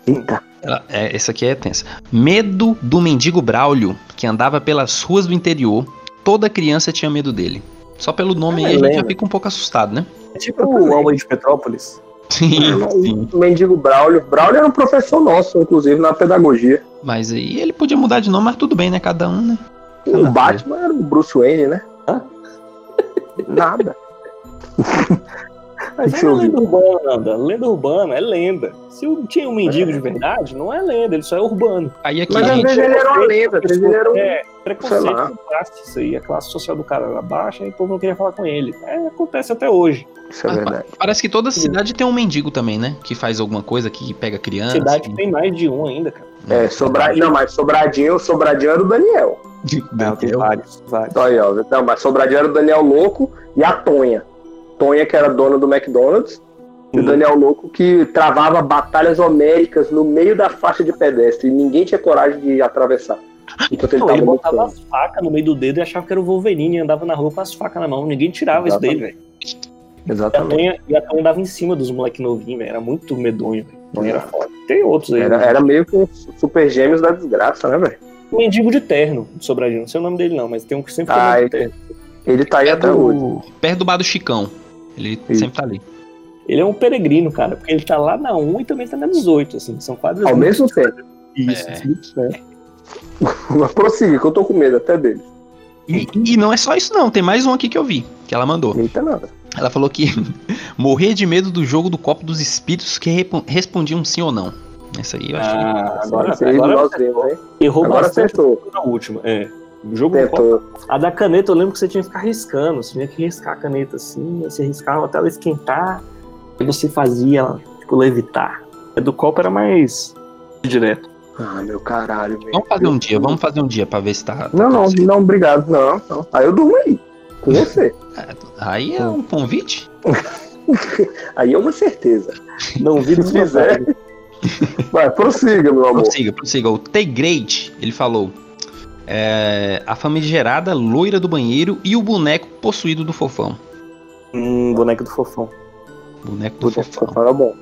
Eita. Ela- é, essa aqui é tensa. Medo do mendigo Braulio, que andava pelas ruas do interior. Toda criança tinha medo dele. Só pelo nome Ah, aí a gente já fica um pouco assustado, né? É tipo o Alma de Petrópolis. Sim, sim. O mendigo Braulio. Braulio era um professor nosso, inclusive, na pedagogia. Mas aí ele podia mudar de nome, mas tudo bem, né? Cada um, né? O Batman era o Bruce Wayne, né? Hã? Nada. Mas Deixa não eu é lenda urbana. Lenda urbana é lenda. Se tinha um mendigo de verdade, não é lenda, ele só é urbano. Aí aqui Mas a às gente. vezes ele era uma lenda, às vezes ele era um. É, Preconceito classe, isso aí. A classe social do cara era baixa e o povo não queria falar com ele. É, acontece até hoje. Isso é Ah, verdade. Parece que toda cidade tem um mendigo também, né? Que faz alguma coisa que pega criança. Cidade tem mais de um ainda, cara. É, Sobradinho, não, mas Sobradinho, Sobradinho era o Daniel. Não, tem vários, vários. Aí, ó. Não, mas Sobradinho era o Daniel Louco e a Tonha. Tonha, que era dona do McDonald's, e o Hum. Daniel Louco que travava batalhas homéricas no meio da faixa de pedestre e ninguém tinha coragem de atravessar. Enquanto ele Não, tava ele botava lutando. as facas no meio do dedo e achava que era o Wolverine e andava na rua com as facas na mão. Ninguém tirava isso dele, velho. E a Exatamente. Tonha- E a Tonha andava em cima dos moleque novinhos, velho. Era muito medonho, velho. Tonha era foda. Tem outros aí. Era, né? era meio que um super gêmeos da desgraça, né, velho? Um mendigo de terno, Sobradinho. Não sei o nome dele, não, mas tem um que sempre Ah, ele- terno. Ele tá aí até hoje. Perto, perto do bar do Chicão. Ele Isso. sempre tá ali. Ele é um peregrino, cara, porque ele tá lá na 1 e também tá na 18, assim. São quadras. Ao mesmo tempo. Isso, É. isso, é. Mas prossiga, que eu tô com medo até dele. E, e não é só isso, não. Tem mais um aqui que eu vi, que ela mandou. Eita nada. Ela falou que morrer de medo do jogo do copo dos espíritos que respondiam sim ou não. Essa aí eu acho que. Ah, agora, agora vimos, hein? errou Agora bastante acertou. na última. É. O jogo copo. Tentou. A da caneta, eu lembro que você tinha que ficar riscando. Você tinha que riscar a caneta assim, aí você riscava até ela esquentar. Aí você fazia ela, tipo, levitar. A do copo era mais direto. Ah, meu caralho, velho. Vamos fazer um dia, vamos fazer um dia pra ver se tá. Não, não, não, obrigado. Não, não. Aí eu durmo aí. Com você. Aí é um convite? Aí é uma certeza. Não vi Se fizer. Vai, prossiga, meu amor. Prossiga, prossiga. O T-Great, ele falou. É, a famigerada loira do banheiro e o boneco possuído do fofão. Hum, boneco do fofão. Boneco do fofão. Fala bom.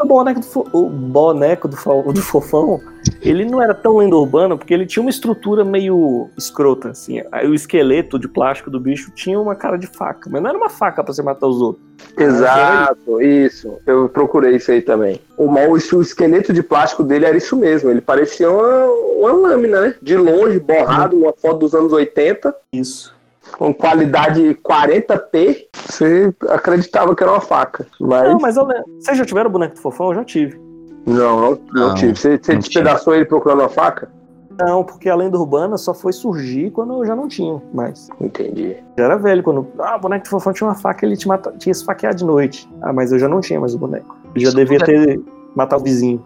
O boneco do, fo- o boneco do, fo- do fofão, ele não era tão lenda urbana porque ele tinha uma estrutura meio escrota, assim. Aí o esqueleto de plástico do bicho tinha uma cara de faca, mas não era uma faca pra você matar os outros. Exato, isso. Eu procurei isso aí também. O, mal, o esqueleto de plástico dele era isso mesmo. Ele parecia uma, uma lâmina, né? De longe, borrado, uma foto dos anos 80, Isso. Com qualidade 40p. Você acreditava que era uma faca. Mas Não, mas eu lembro. Vocês já tiveram o boneco do fofão? Eu já tive. não, não, não Não, tive. Você, você não despedaçou ele procurando uma faca? Não, porque a lenda urbana só foi surgir quando eu já não tinha mais. Entendi. Já era velho quando. Ah, o boneco do fofão tinha uma faca, ele te mata... tinha esfaqueado de noite. Ah, mas eu já não tinha mais o boneco. Eu já Isso devia é- ter matado o vizinho.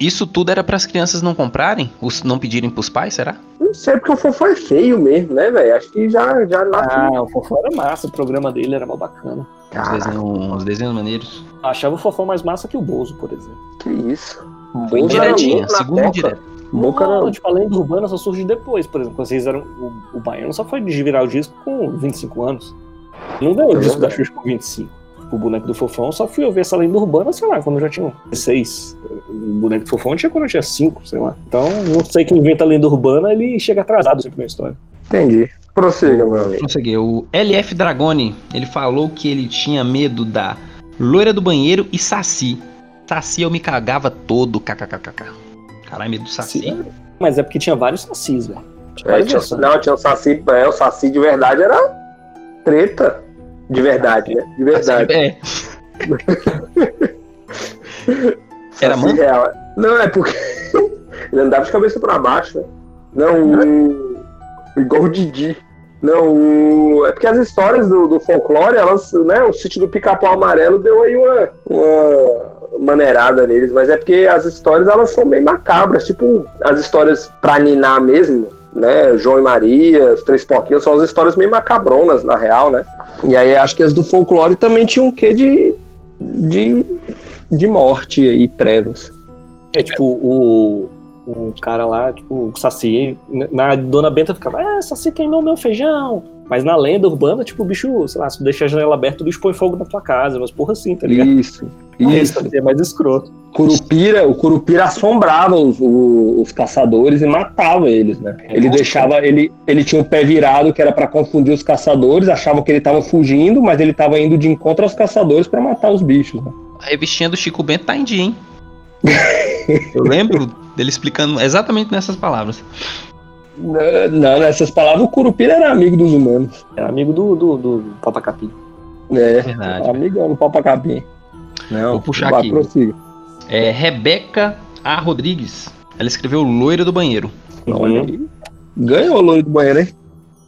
Isso tudo era para as crianças não comprarem? Os não pedirem pros pais, será? Não sei porque o fofo é feio mesmo, né, velho? Acho que já, já nasce. Ah, o fofão era massa, o programa dele era mal bacana. Uns Caraca, desenhos, uns desenhos maneiros. Achava o fofão mais massa que o Bozo, por exemplo. que isso. Foi indiretinha, segunda indireta. Boca não, era... tipo, a lenda urbana só surge depois, por exemplo, quando vocês eram. O, o Baiano só foi de virar o disco com 25 anos. Ele não ganhou o É disco da. Xuxa com 25. O boneco do Fofão só fui eu ver essa lenda urbana, sei lá, quando eu já tinha 16. O boneco do Fofão tinha quando eu tinha 5, sei lá. Então, não sei quem inventa a lenda urbana, ele chega atrasado sempre na história. Entendi. Prossiga, meu amigo. Consegui. O LF Dragone, ele falou que ele tinha medo da loira do banheiro e Saci. Saci eu me cagava todo, kkkk. Caralho, medo do Saci. Mas é porque tinha vários sacis, velho. É, tinha, não, tinha o Saci, é, o Saci de verdade era treta. De verdade, né? De verdade. É. Era manco? real. Não, é porque ele andava de cabeça pra baixo, né? Não, o... igual o Didi. Não, é porque as histórias do, do folclore, elas, né? O sítio do pica-pau amarelo deu aí uma, uma maneirada neles, mas é porque as histórias elas são bem macabras, tipo as histórias pra ninar mesmo, né? João e Maria, os Três Porquinhos, são as histórias meio macabronas, na real, né? E aí acho que as do folclore também tinham um quê de, de, de morte e trevas. É tipo, o, o cara lá, tipo, o Saci, na Dona Benta ficava, ah, Saci queimou meu feijão. Mas na lenda urbana, tipo, o bicho, sei lá, se tu deixa a janela aberta, o bicho põe fogo na tua casa, mas porra assim, tá ligado? Isso. Isso, Isso. é mais escroto. Curupira, o Curupira assombrava os, os caçadores e matava eles, né? Ele Nossa. deixava, ele, ele tinha o pé virado que era pra confundir os caçadores, achavam que ele tava fugindo, mas ele tava indo de encontro aos caçadores pra matar os bichos. Né? A revistinha do Chico Bento tá em dia, hein? Eu lembro dele explicando exatamente nessas palavras. Não, não, nessas palavras, o Curupira era amigo dos humanos. Era amigo do, do, do Papacapim. É, Verdade. amigão do Papacapim. Não, Vou puxar aqui. prossiga. É Rebeca A. Rodrigues. Ela escreveu Loira do Banheiro. Uhum. Ganhou o loiro do banheiro, hein?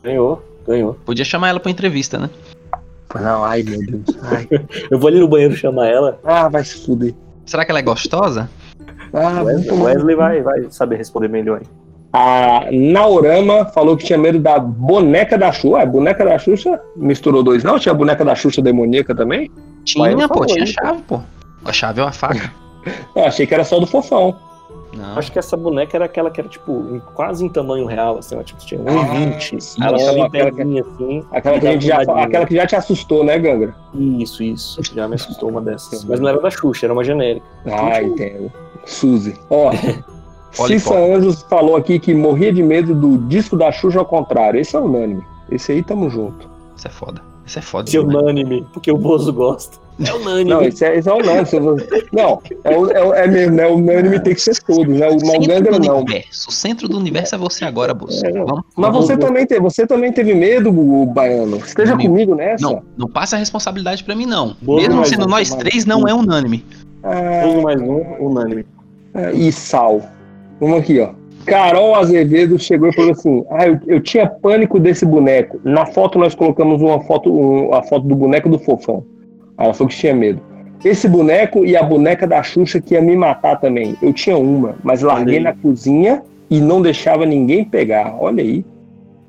Ganhou, ganhou. Podia chamar ela pra entrevista, né? Não, ai meu Deus. Ai. Eu vou ali no banheiro chamar ela. Ah, vai se fuder. Será que ela é gostosa? Ah, Wesley, Wesley vai, vai saber responder melhor aí. A Naurama falou que tinha medo da boneca da Xuxa. Ah, boneca da Xuxa misturou dois, não? Tinha a boneca da Xuxa demoníaca também? Tinha, pô, falou tinha isso. chave, pô. A chave ou a faca? Eu achei que era só do fofão. Não. Acho que essa boneca era aquela que era, tipo, em- quase em tamanho real, assim, ó, tipo, tinha Ah, 1,20. sim, ela tava em pezinha, assim. Aquela que, a gente já, aquela que já te assustou, né, Gangra? Isso, isso. Já me assustou uma dessas. Mas não era da Xuxa, era uma genérica. Ah, entendo. Suzy. Ó, Olha, Cissa. Anjos falou aqui que morria de medo do disco da Xuxa ao contrário. Esse é unânime. Esse aí tamo junto. Isso é foda. Isso é foda. Esse é demais. unânime, porque o Bozo gosta. É unânime. Não, esse é, esse é unânime. Você- Não, é, o- é, o- é mesmo, né? O unânime tem que ser todos, né? O Centro Malgangra do não. universo. O centro do universo é você agora, Bolsa. É, Vamos, Mas vamos- você também, teve, você também teve medo, o Baiano. Esteja Comigo. comigo nessa. Não, não passa a responsabilidade pra mim, não. Boa, Mesmo mas- sendo nós mas- três, não é unânime. Ah, Tudo mais um, unânime. É, e sal. Vamos aqui, ó. Carol Azevedo chegou e falou assim: Ah, eu, eu tinha pânico desse boneco. Na foto nós colocamos uma foto, um- a foto do boneco do fofão. Aí Ela falou que tinha medo. Esse boneco e a boneca da Xuxa que ia me matar também. Eu tinha uma, mas larguei Olha na aí. cozinha e não deixava ninguém pegar. Olha aí.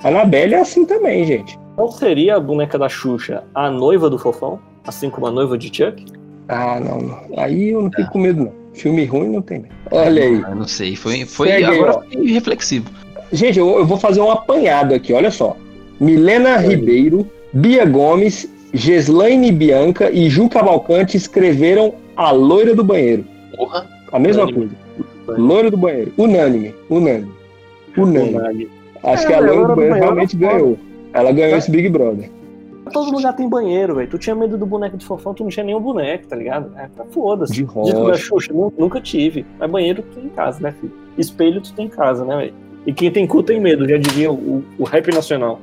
A Anabelle é assim também, gente. Qual seria a boneca da Xuxa? A noiva do Fofão? Assim como a noiva de Chuck? Ah, não. não. Aí eu não fico com medo, não. Filme ruim não tem medo. Olha aí. Eu não sei. Foi, foi Segue aí, agora foi reflexivo. Gente, eu, eu vou fazer um apanhado aqui, olha só. Milena Ribeiro, Bia Gomes, Geslaine Bianca e Ju Cavalcante escreveram A Loira do Banheiro. Porra. A mesma Unânime. coisa. Loira do Banheiro. Unânime. Unânime. Unânime. Unânime. Acho É, que a a Loira do do Banheiro Banheiro realmente ganhou. Ela ganhou É. esse Big Brother. Todo lugar tem banheiro, velho. Tu tinha medo do boneco do Fofão, tu não tinha nenhum boneco, tá ligado? É, tá foda-se. De Disco da. Xuxa, nu- nunca tive. Mas banheiro tu tem em casa, né, filho? Espelho tu tem em casa, né, velho? E quem tem cu tem medo, já diria o, o rap nacional.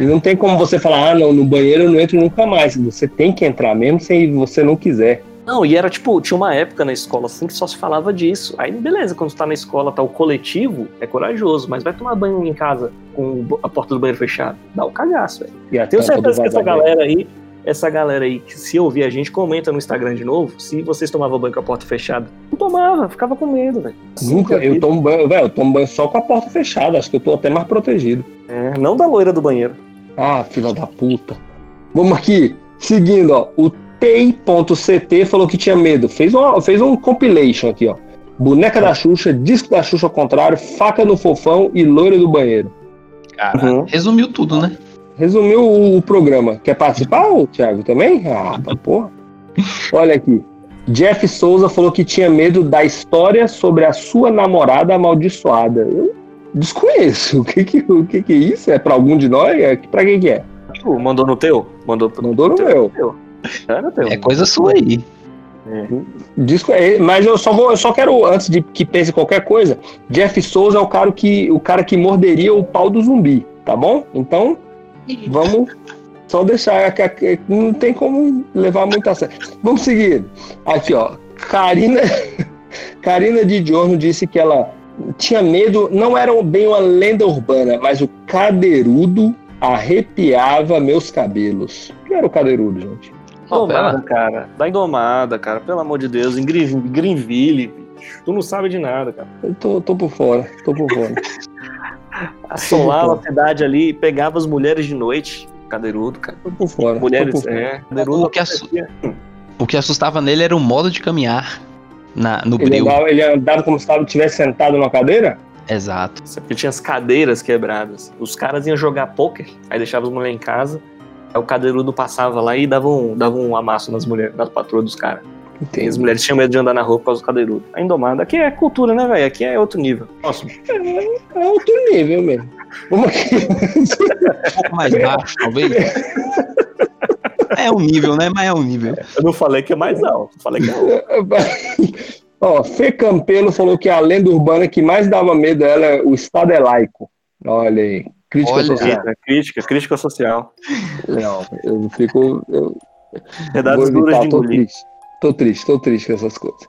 E não tem como você falar, ah, não, no banheiro eu não entro nunca mais. Você tem que entrar, mesmo se você não quiser. Não, e era tipo, tinha uma época na escola assim que só se falava disso. Aí beleza, quando tu tá na escola, tá o coletivo, é corajoso, mas vai tomar banho em casa com a porta do banheiro fechada. Dá um cagaço, velho. E Tenho certeza que essa galera aí, essa galera aí, que se ouvir a gente, comenta no Instagram de novo se vocês tomavam banho com a porta fechada. Não tomava, ficava com medo, velho. Nunca, eu tomo banho, velho, eu tomo banho só com a porta fechada. Acho que eu tô até mais protegido. É, não da loira do banheiro. Ah, filha da puta. Vamos aqui. Seguindo, ó. O Tei.ct falou que tinha medo. Fez, uma, fez um compilation aqui, ó. Boneca da Xuxa, disco da Xuxa ao contrário, faca no fofão e loira do banheiro. Cara, Uhum. resumiu tudo, né? Resumiu o, o programa. Quer participar, ô, Thiago, também? Ah, tá porra. Olha aqui. Jeff Souza falou que tinha medo da história sobre a sua namorada amaldiçoada. Eu desconheço. O que que, o que, que é isso? É pra algum de nós? É, pra quem que é? Tipo, mandou no teu? Mandou pro Mandou no meu. É no teu. É coisa sua aí. Disco, é, mas eu só vou, eu só quero, antes de que pense qualquer coisa, Jeff Souza é o cara que, o cara que morderia o pau do zumbi, tá bom? Então, vamos só deixar, que- que- não tem como levar muito a sério. Vamos seguir. Aqui, ó, Karina, Karina de Giorno disse que ela tinha medo, não era bem uma lenda urbana, mas o cadeirudo arrepiava meus cabelos. O que era o cadeirudo, gente? Indomada, cara. Da Indomada, cara. Pelo amor de Deus. Em Green- Greenville, bicho. Tu não sabe de nada, cara. Eu tô, tô por fora, tô por fora. Assolava a cidade ali e pegava as mulheres de noite. Cadeirudo, cara. Tô por fora. Mulheres, por fora. é. Cadeirudo O que assu- O que assustava nele era o modo de caminhar na, no Ele breu. andava, ele andava como se estivesse sentado numa cadeira? Exato. Porque tinha as cadeiras quebradas. Os caras iam jogar pôquer, aí deixavam as mulheres em casa. Aí o cadeirudo passava lá e dava um, dava um amasso nas mulheres, nas patroas dos caras. E as mulheres tinham medo de andar na rua por causa do cadeirudo. A Indomada. Aqui é cultura, né, velho? Aqui é outro nível. Próximo. É outro nível mesmo. Vamos aqui. Um pouco mais baixo, talvez. É um nível, né? Mas é um nível. Eu não falei que é mais alto. eu Falei que é alto. Ó, Fê Campelo falou que a lenda urbana que mais dava medo dela é o Estado é laico. Olha aí. Crítica Olha. social. Crítica, crítica, crítica social. Não, eu fico. Eu Pedaços duras de engolir. triste. Tô triste, tô triste com essas coisas.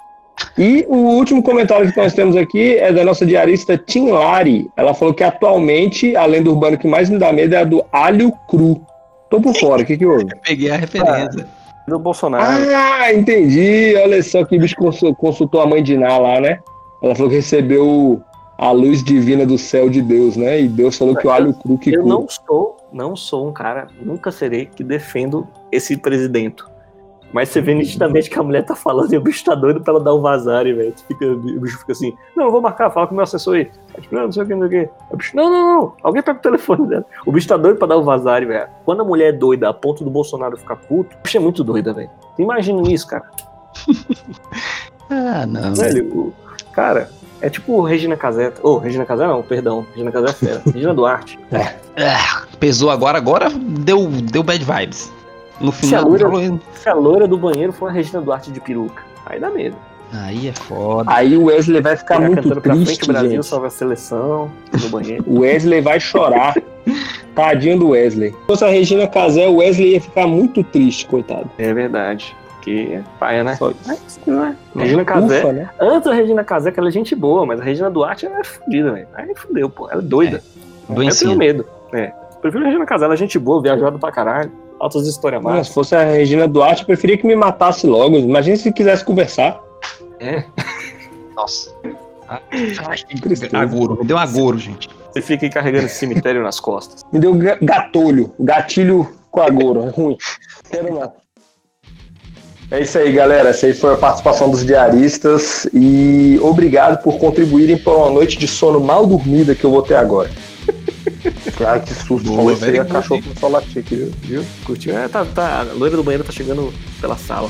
E o último comentário que nós temos aqui é da nossa diarista Tim Lari. Ela falou que atualmente a lenda urbana que mais me dá medo é a do alho cru. Tô por fora, o que que houve? Peguei a referência. Do Bolsonaro. Ah, entendi. Olha só que bicho consul- consultou a mãe de Ná lá, né? Ela falou que recebeu a luz divina do céu de Deus, né? E Deus falou que o alho cru que eu cura. não sou, não sou um cara, nunca serei que defendo esse presidente. Mas você vê nitidamente que a mulher tá falando e o bicho tá doido pra ela dar um vazare, velho. O bicho fica assim, não, eu vou marcar, fala com o meu assessor aí. Aí, tipo, não, não sei o que, não sei o que. O bicho, não, não, não, alguém pega o telefone dela. O bicho tá doido pra dar um vazare, velho. Quando a mulher é doida a ponto do Bolsonaro ficar puto, o bicho é muito doida, velho. Imagina isso, cara. Ah, não. Velho, o- cara, é tipo Regina Caseta. Ô, Regina Caseta não, perdão. Regina Caseta é fera. Regina Duarte. Ah, pesou agora, agora deu, deu bad vibes. No Se a final, loira- falou- Se a loira do banheiro for a Regina Duarte de peruca, aí dá medo. aí é foda. Aí o Wesley vai ficar Ficar muito cantando pra frente, triste, o Brasil gente. salva a seleção no banheiro. O Wesley vai chorar. Tadinho do Wesley. Se fosse a Regina Casé, o Wesley ia ficar muito triste, coitado. É verdade. Que é paia, né? Só- Mas, não é. Regina Casé. Ufa, né? Antes da Regina Casé, que ela é gente boa, mas a Regina Duarte ela é fodida, velho. Aí fudeu, pô. Ela é doida. Eu Doencinha. tenho medo. É. Prefiro a Regina Casé, ela é gente boa, viajada pra caralho. Altas histórias massas. se fosse a Regina Duarte, eu preferia que me matasse logo. Imagina se quisesse conversar. É. Nossa. Ah. Agouro, me deu agouro, gente. Você fica aí carregando esse cemitério nas costas. Me deu ga- gatolho. Gatilho com agouro. É ruim. Quero não. É isso aí, galera. Essa aí foi a participação dos diaristas. E obrigado por contribuírem para uma noite de sono mal dormida que eu vou ter agora. Claro que susto. Boa, isso aí, good. cachorro começou a latir aqui, viu? Viu? Curtiu? É, tá, tá, a loira do banheiro tá chegando pela sala.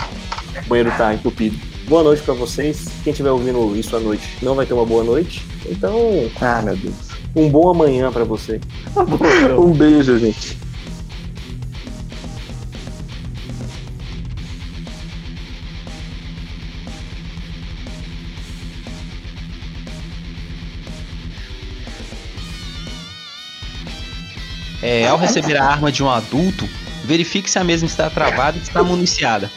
O banheiro tá entupido. Boa noite pra vocês. Quem estiver ouvindo isso à noite não vai ter uma boa noite. Então, Ah, meu Deus. um bom amanhã pra você. Um beijo, gente. É, ao receber a arma de um adulto, verifique se a mesma está travada e está municiada.